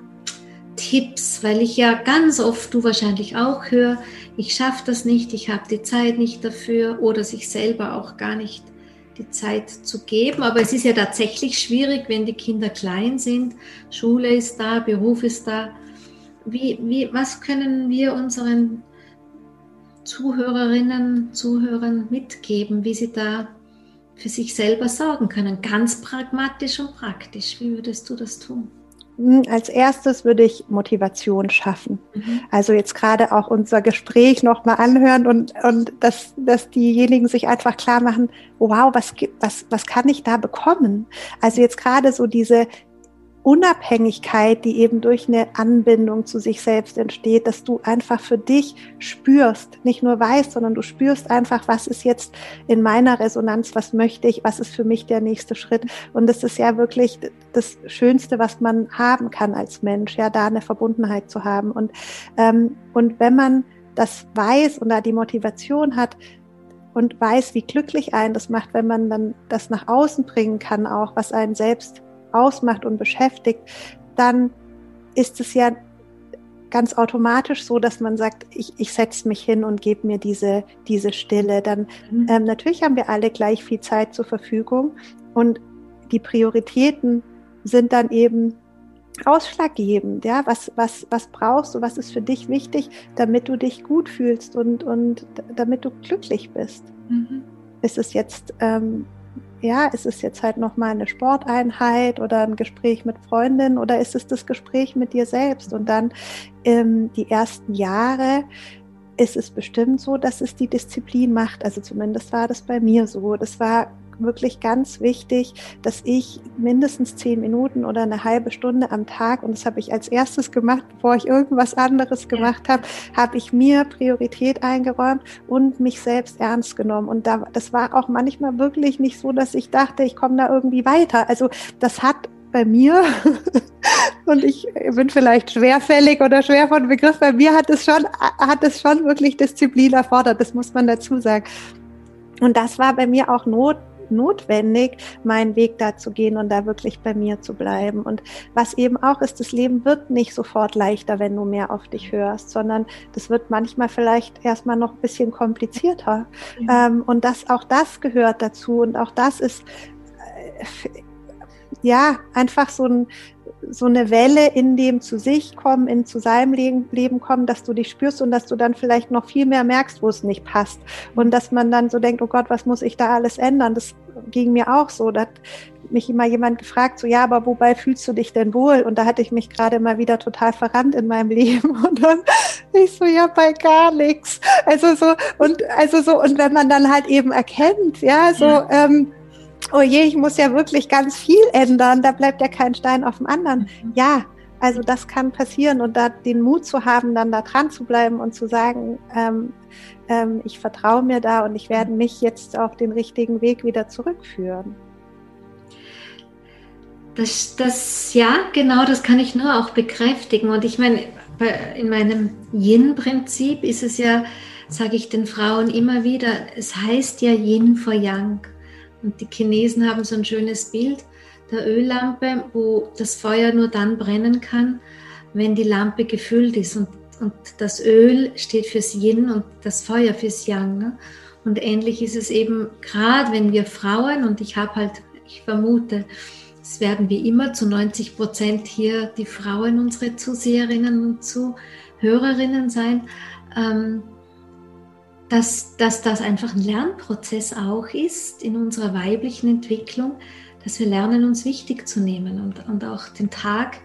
Tipps, weil ich ja ganz oft, du wahrscheinlich auch höre, ich schaffe das nicht, ich habe die Zeit nicht dafür oder sich selber auch gar nicht die Zeit zu geben. Aber es ist ja tatsächlich schwierig, wenn die Kinder klein sind, Schule ist da, Beruf ist da. Wie, wie, was können wir unseren Zuhörerinnen, Zuhörern mitgeben, wie sie da für sich selber sorgen können? Ganz pragmatisch und praktisch. Wie würdest du das tun? Hm, als erstes würde ich Motivation schaffen. Mhm. Also jetzt gerade auch unser Gespräch nochmal anhören und, und dass, dass diejenigen sich einfach klar machen, wow, was, was, was kann ich da bekommen? Also jetzt gerade so diese, Unabhängigkeit, die eben durch eine Anbindung zu sich selbst entsteht, dass du einfach für dich spürst, nicht nur weißt, sondern du spürst einfach, was ist jetzt in meiner Resonanz, was möchte ich, was ist für mich der nächste Schritt. Und das ist ja wirklich das Schönste, was man haben kann als Mensch, ja, da eine Verbundenheit zu haben. Und, ähm, und wenn man das weiß und da die Motivation hat, und weiß, wie glücklich einen das macht, wenn man dann das nach außen bringen kann, auch was einen selbst ausmacht und beschäftigt, dann ist es ja ganz automatisch so, dass man sagt, ich, ich setze mich hin und gebe mir diese, diese Stille. Dann mhm. ähm, natürlich haben wir alle gleich viel Zeit zur Verfügung und die Prioritäten sind dann eben ausschlaggebend. Ja, was, was, was brauchst du, was ist für dich wichtig, damit du dich gut fühlst und, und damit du glücklich bist. Mhm. Ist es jetzt ähm, ja, ist es jetzt halt nochmal eine Sporteinheit oder ein Gespräch mit Freundinnen oder ist es das Gespräch mit dir selbst? Und dann ähm, die ersten Jahre ist es bestimmt so, dass es die Disziplin macht. Also zumindest war das bei mir so. Das war wirklich ganz wichtig, dass ich mindestens zehn Minuten oder eine halbe Stunde am Tag, und das habe ich als erstes gemacht, bevor ich irgendwas anderes gemacht habe, habe ich mir Priorität eingeräumt und mich selbst ernst genommen. Und da, das war auch manchmal wirklich nicht so, dass ich dachte, ich komme da irgendwie weiter. Also das hat bei mir, und ich bin vielleicht schwerfällig oder schwer von Begriff, bei mir hat es schon, hat es schon wirklich Disziplin erfordert, das muss man dazu sagen. Und das war bei mir auch not, notwendig, meinen Weg da zu gehen und da wirklich bei mir zu bleiben. Und was eben auch ist, das Leben wird nicht sofort leichter, wenn du mehr auf dich hörst, sondern das wird manchmal vielleicht erstmal noch ein bisschen komplizierter. Ja. Ähm, und das, auch das gehört dazu und auch das ist, äh, ja, einfach so, ein, so eine Welle in dem zu sich kommen, in zu seinem Leben, kommen, dass du dich spürst und dass du dann vielleicht noch viel mehr merkst, wo es nicht passt. Und dass man dann so denkt, oh Gott, was muss ich da alles ändern? Das ging mir auch so. Da hat mich immer jemand gefragt, so ja, aber wobei fühlst du dich denn wohl? Und da hatte ich mich gerade mal wieder total verrannt in meinem Leben. Und dann ich so, ja, bei gar nichts. Also so, und also so, und wenn man dann halt eben erkennt, ja, so, ja. ähm, oh je, ich muss ja wirklich ganz viel ändern, da bleibt ja kein Stein auf dem anderen. Mhm. Ja, also das kann passieren und da den Mut zu haben, dann da dran zu bleiben und zu sagen, ähm, ähm, ich vertraue mir da und ich werde mich jetzt auf den richtigen Weg wieder zurückführen. Das, das, ja, genau, das kann ich nur auch bekräftigen. Und ich meine, in meinem Yin-Prinzip ist es ja, sage ich den Frauen immer wieder, es heißt ja Yin for Yang. Und die Chinesen haben so ein schönes Bild der Öllampe, wo das Feuer nur dann brennen kann, wenn die Lampe gefüllt ist. Und, und das Öl steht fürs Yin und das Feuer fürs Yang. Ne? Und ähnlich ist es eben gerade, wenn wir Frauen, und ich habe halt, ich vermute, es werden wie immer zu 90 Prozent hier die Frauen unsere Zuseherinnen und Zuhörerinnen sein, ähm, dass, dass das einfach ein Lernprozess auch ist in unserer weiblichen Entwicklung, dass wir lernen, uns wichtig zu nehmen und, und auch den Tag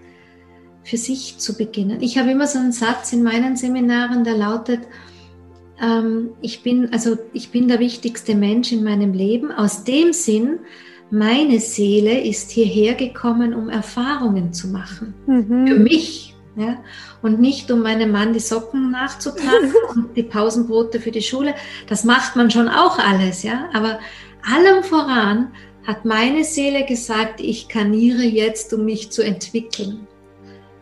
für sich zu beginnen. Ich habe immer so einen Satz in meinen Seminaren, der lautet, ähm, ich, bin, also ich bin der wichtigste Mensch in meinem Leben, aus dem Sinn, meine Seele ist hierher gekommen, um Erfahrungen zu machen. Mhm. Für mich, ja? Und nicht, um meinem Mann die Socken nachzutragen und die Pausenbrote für die Schule. Das macht man schon auch alles, ja. Aber allem voran hat meine Seele gesagt, ich kaniere jetzt, um mich zu entwickeln.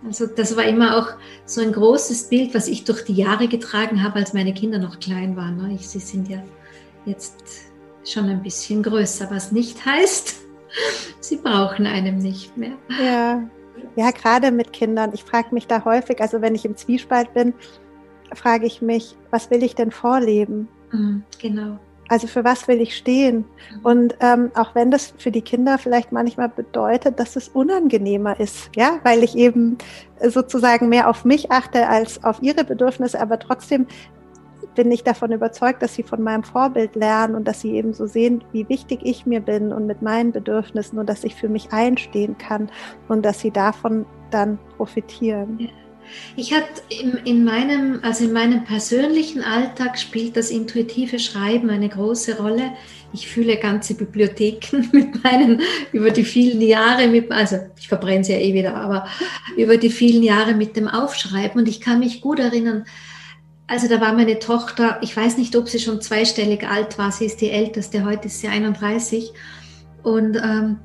Also das war immer auch so ein großes Bild, was ich durch die Jahre getragen habe, als meine Kinder noch klein waren. Ne? Sie sind ja jetzt schon ein bisschen größer, was nicht heißt, sie brauchen einem nicht mehr. Ja, ja, gerade mit Kindern. Ich frage mich da häufig, also wenn ich im Zwiespalt bin, frage ich mich, was will ich denn vorleben? Mhm, genau. Also für was will ich stehen? Mhm. Und ähm, auch wenn das für die Kinder vielleicht manchmal bedeutet, dass es unangenehmer ist, ja, weil ich eben sozusagen mehr auf mich achte als auf ihre Bedürfnisse, aber trotzdem bin ich davon überzeugt, dass sie von meinem Vorbild lernen und dass sie eben so sehen, wie wichtig ich mir bin und mit meinen Bedürfnissen und dass ich für mich einstehen kann und dass sie davon dann profitieren. Ich hatte in, in, meinem, also in meinem persönlichen Alltag spielt das intuitive Schreiben eine große Rolle. Ich fühle ganze Bibliotheken mit meinen, über die vielen Jahre mit, also ich verbrenne sie ja eh wieder, aber über die vielen Jahre mit dem Aufschreiben und ich kann mich gut erinnern, also da war meine Tochter, ich weiß nicht, ob sie schon zweistellig alt war, sie ist die älteste, heute ist sie 31 und ähm,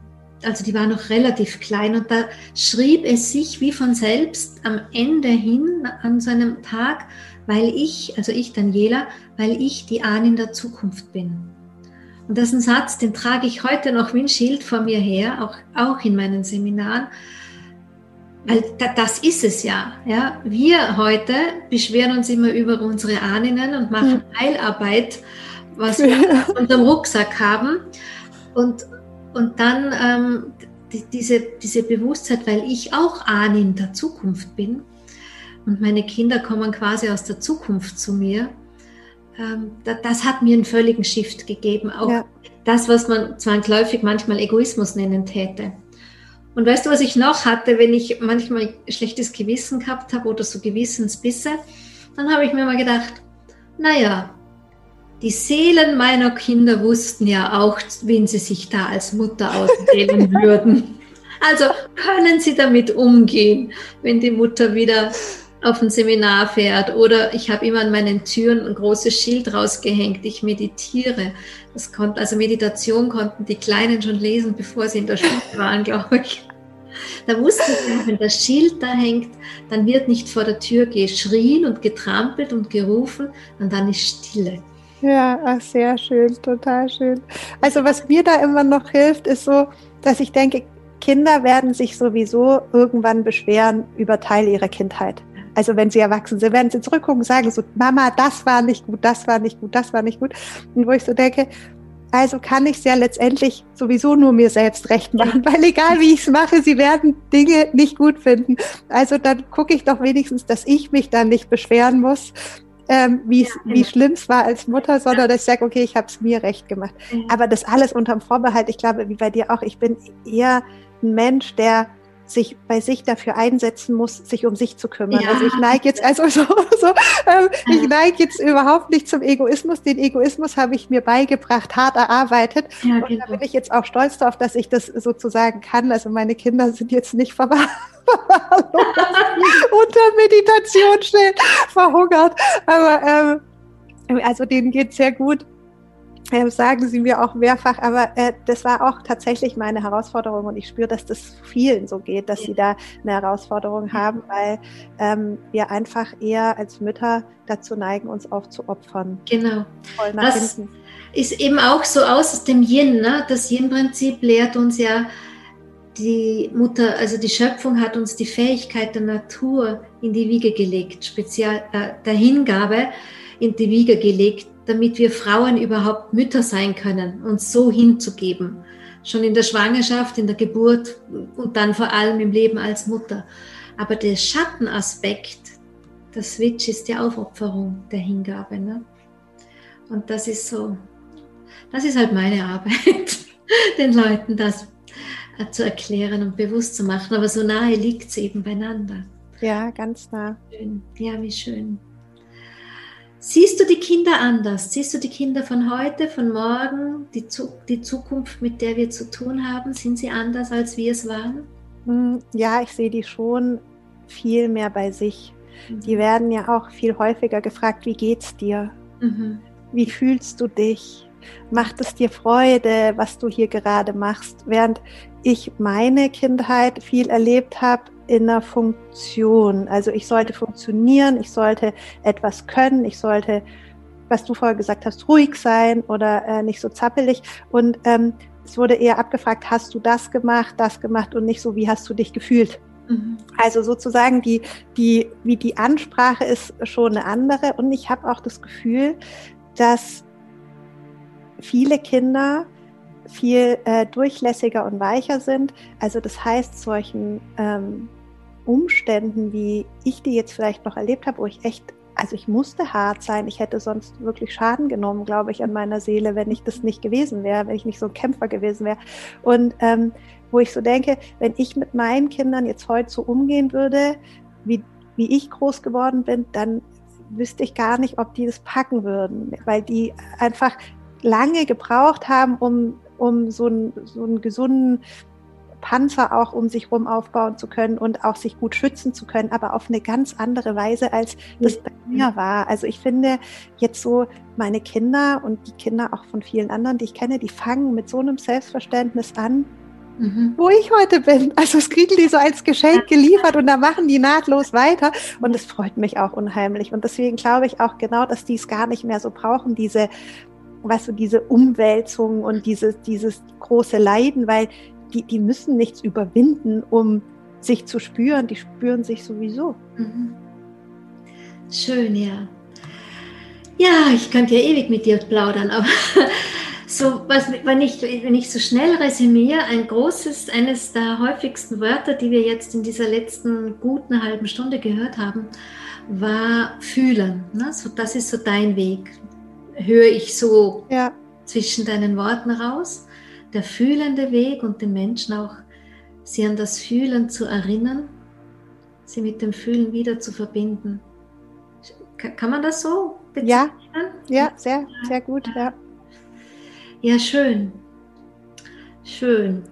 also die war noch relativ klein. Und da schrieb es sich wie von selbst am Ende hin an so einem Tag, weil ich, also ich Daniela, weil ich die Ahnen der Zukunft bin. Und das ist ein Satz, den trage ich heute noch wie ein Schild vor mir her, auch, auch in meinen Seminaren, das ist es ja, ja. Wir heute beschweren uns immer über unsere Ahnen und machen Heilarbeit, was wir in unserem Rucksack haben. Und, und dann ähm, die, diese, diese Bewusstheit, weil ich auch Ahnen der Zukunft bin und meine Kinder kommen quasi aus der Zukunft zu mir, ähm, das, das hat mir einen völligen Shift gegeben. Auch ja. das, was man zwangsläufig manchmal Egoismus nennen täte. Und weißt du, was ich noch hatte, wenn ich manchmal schlechtes Gewissen gehabt habe oder so Gewissensbisse? Dann habe ich mir mal gedacht, naja, die Seelen meiner Kinder wussten ja auch, wen sie sich da als Mutter auswählen würden. Also können sie damit umgehen, wenn die Mutter wieder auf ein Seminar fährt oder ich habe immer an meinen Türen ein großes Schild rausgehängt, ich meditiere. Das konnte, also Meditation konnten die Kleinen schon lesen, bevor sie in der Schule waren, glaube ich. Da wussten sie, wenn das Schild da hängt, dann wird nicht vor der Tür geschrien und getrampelt und gerufen und dann ist Stille. Ja, sehr schön, total schön. Also was mir da immer noch hilft, ist so, dass ich denke, Kinder werden sich sowieso irgendwann beschweren über Teile ihrer Kindheit. Also wenn sie erwachsen sind, werden sie zurückgucken und sagen so, Mama, das war nicht gut, das war nicht gut, das war nicht gut. Und wo ich so denke, also kann ich es ja letztendlich sowieso nur mir selbst recht machen, weil egal wie ich es mache, sie werden Dinge nicht gut finden. Also dann gucke ich doch wenigstens, dass ich mich dann nicht beschweren muss, ähm, wie ja, wie schlimm es war als Mutter, sondern dass ich sage, okay, ich habe es mir recht gemacht. Aber das alles unterm Vorbehalt, ich glaube, wie bei dir auch, ich bin eher ein Mensch, der sich bei sich dafür einsetzen muss, sich um sich zu kümmern. Ja. Also ich neige jetzt, also so, so ähm, ich neige jetzt überhaupt nicht zum Egoismus. Den Egoismus habe ich mir beigebracht, hart erarbeitet. Ja, und genau. da bin ich jetzt auch stolz darauf, dass ich das sozusagen kann. Also meine Kinder sind jetzt nicht verwahrlost unter Meditation schnell verhungert. Aber ähm, also denen geht sehr gut äh, sagen sie mir auch mehrfach, aber äh, das war auch tatsächlich meine Herausforderung und ich spüre, dass das vielen so geht, dass ja. sie da eine Herausforderung haben, weil ähm, wir einfach eher als Mütter dazu neigen, uns aufzuopfern. Genau. das hinten. ist eben auch so aus dem Yin. Ne? Das Yin-Prinzip lehrt uns ja, die Mutter, also die Schöpfung hat uns die Fähigkeit der Natur in die Wiege gelegt, speziell äh, der Hingabe in die Wiege gelegt damit wir Frauen überhaupt Mütter sein können, uns so hinzugeben. Schon in der Schwangerschaft, in der Geburt und dann vor allem im Leben als Mutter. Aber der Schattenaspekt, der Switch ist die Aufopferung der Hingabe. Ne? Und das ist so, das ist halt meine Arbeit, den Leuten das zu erklären und bewusst zu machen. Aber so nahe liegt es eben beieinander. Ja, ganz nah. Schön. Ja, wie schön. Siehst du die Kinder anders? Siehst du die Kinder von heute, von morgen, die, die Zukunft, mit der wir zu tun haben? Sind sie anders, als wir es waren? Hm, ja, ich sehe die schon viel mehr bei sich. Mhm. Die werden ja auch viel häufiger gefragt, wie geht's dir? Mhm. Wie fühlst du dich? Macht es dir Freude, was du hier gerade machst? Während ich meine Kindheit viel erlebt habe, in der Funktion. Also ich sollte funktionieren, ich sollte etwas können, ich sollte, was du vorher gesagt hast, ruhig sein oder äh, nicht so zappelig. Und ähm, es wurde eher abgefragt, hast du das gemacht, das gemacht und nicht so, wie hast du dich gefühlt? Mhm. Also sozusagen die, die, wie die Ansprache ist schon eine andere. Und ich habe auch das Gefühl, dass viele Kinder viel äh, durchlässiger und weicher sind. Also das heißt, solchen ähm, Umständen, wie ich die jetzt vielleicht noch erlebt habe, wo ich echt, also ich musste hart sein. Ich hätte sonst wirklich Schaden genommen, glaube ich, an meiner Seele, wenn ich das nicht gewesen wäre, wenn ich nicht so ein Kämpfer gewesen wäre. Und ähm, wo ich so denke, wenn ich mit meinen Kindern jetzt heute so umgehen würde, wie, wie ich groß geworden bin, dann wüsste ich gar nicht, ob die das packen würden, weil die einfach lange gebraucht haben, um, um so, einen, so einen gesunden Panzer auch um sich rum aufbauen zu können und auch sich gut schützen zu können, aber auf eine ganz andere Weise, als das bei mir war. Also ich finde jetzt so meine Kinder und die Kinder auch von vielen anderen, die ich kenne, die fangen mit so einem Selbstverständnis an, mhm. wo ich heute bin. Also es kriegen die so als Geschenk geliefert und da machen die nahtlos weiter und es freut mich auch unheimlich. Und deswegen glaube ich auch genau, dass die es gar nicht mehr so brauchen, diese weißt du, diese Umwälzung und dieses, dieses große Leiden, weil die, die müssen nichts überwinden, um sich zu spüren, die spüren sich sowieso. Mhm. Schön, ja. Ja, ich könnte ja ewig mit dir plaudern, aber so, was, wenn, ich, wenn ich so schnell resümiere, ein großes, eines der häufigsten Wörter, die wir jetzt in dieser letzten guten halben Stunde gehört haben, war fühlen. Ne? So, das ist so dein Weg. Höre ich so ja. zwischen deinen Worten raus der fühlende Weg und den Menschen auch, sie an das Fühlen zu erinnern, sie mit dem Fühlen wieder zu verbinden. Kann man das so bezeichnen? Ja, ja, sehr, sehr gut, ja. Ja, schön. Schön.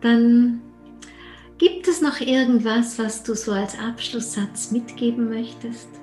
Dann gibt es noch irgendwas, was du so als Abschlusssatz mitgeben möchtest?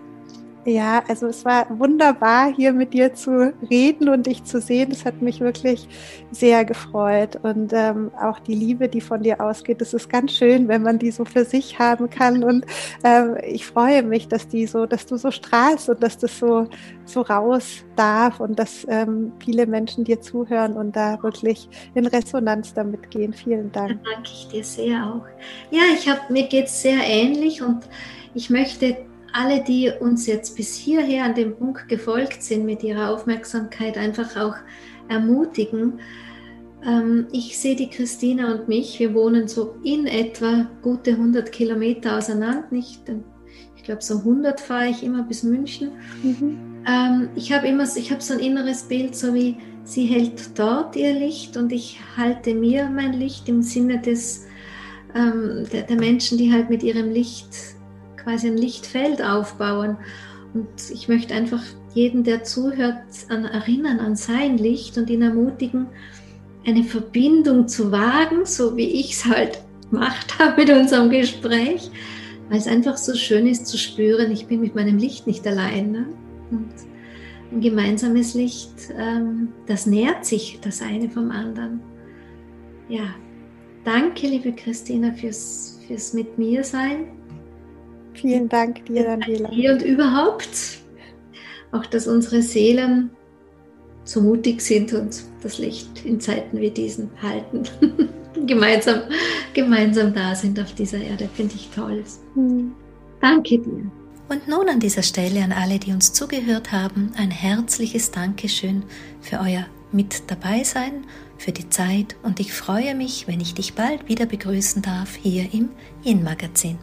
Ja, also es war wunderbar, hier mit dir zu reden und dich zu sehen. Das hat mich wirklich sehr gefreut. Und ähm, auch die Liebe, die von dir ausgeht, das ist ganz schön, wenn man die so für sich haben kann. Und ähm, ich freue mich, dass die so, dass du so strahlst und dass das so, so raus darf und dass ähm, viele Menschen dir zuhören und da wirklich in Resonanz damit gehen. Vielen Dank. Da danke ich dir sehr auch. Ja, ich habe mir geht es sehr ähnlich und ich möchte alle, die uns jetzt bis hierher an dem Punkt gefolgt sind, mit ihrer Aufmerksamkeit einfach auch ermutigen. Ähm, ich sehe die Christina und mich, wir wohnen so in etwa gute 100 Kilometer auseinander, nicht? Ich glaube, so 100 fahre ich immer bis München. Mhm. Ähm, ich habe immer ich habe so ein inneres Bild, so wie sie hält dort ihr Licht und ich halte mir mein Licht im Sinne des, ähm, der, der Menschen, die halt mit ihrem Licht quasi ein Lichtfeld aufbauen. Und ich möchte einfach jeden, der zuhört, an, erinnern an sein Licht und ihn ermutigen, eine Verbindung zu wagen, so wie ich es halt gemacht habe mit unserem Gespräch, weil es einfach so schön ist zu spüren, ich bin mit meinem Licht nicht allein. Ne? Und ein gemeinsames Licht, ähm, das nährt sich das eine vom anderen. Ja, danke, liebe Christina, fürs, fürs mit mir sein. Vielen Dank dir, Daniela. Hier und überhaupt. Auch, dass unsere Seelen so mutig sind und das Licht in Zeiten wie diesen halten. gemeinsam, gemeinsam da sind auf dieser Erde, finde ich toll. Mhm. Danke dir. Und nun an dieser Stelle an alle, die uns zugehört haben, ein herzliches Dankeschön für euer Mit dabei sein, für die Zeit und ich freue mich, wenn ich dich bald wieder begrüßen darf hier im Yin Magazin.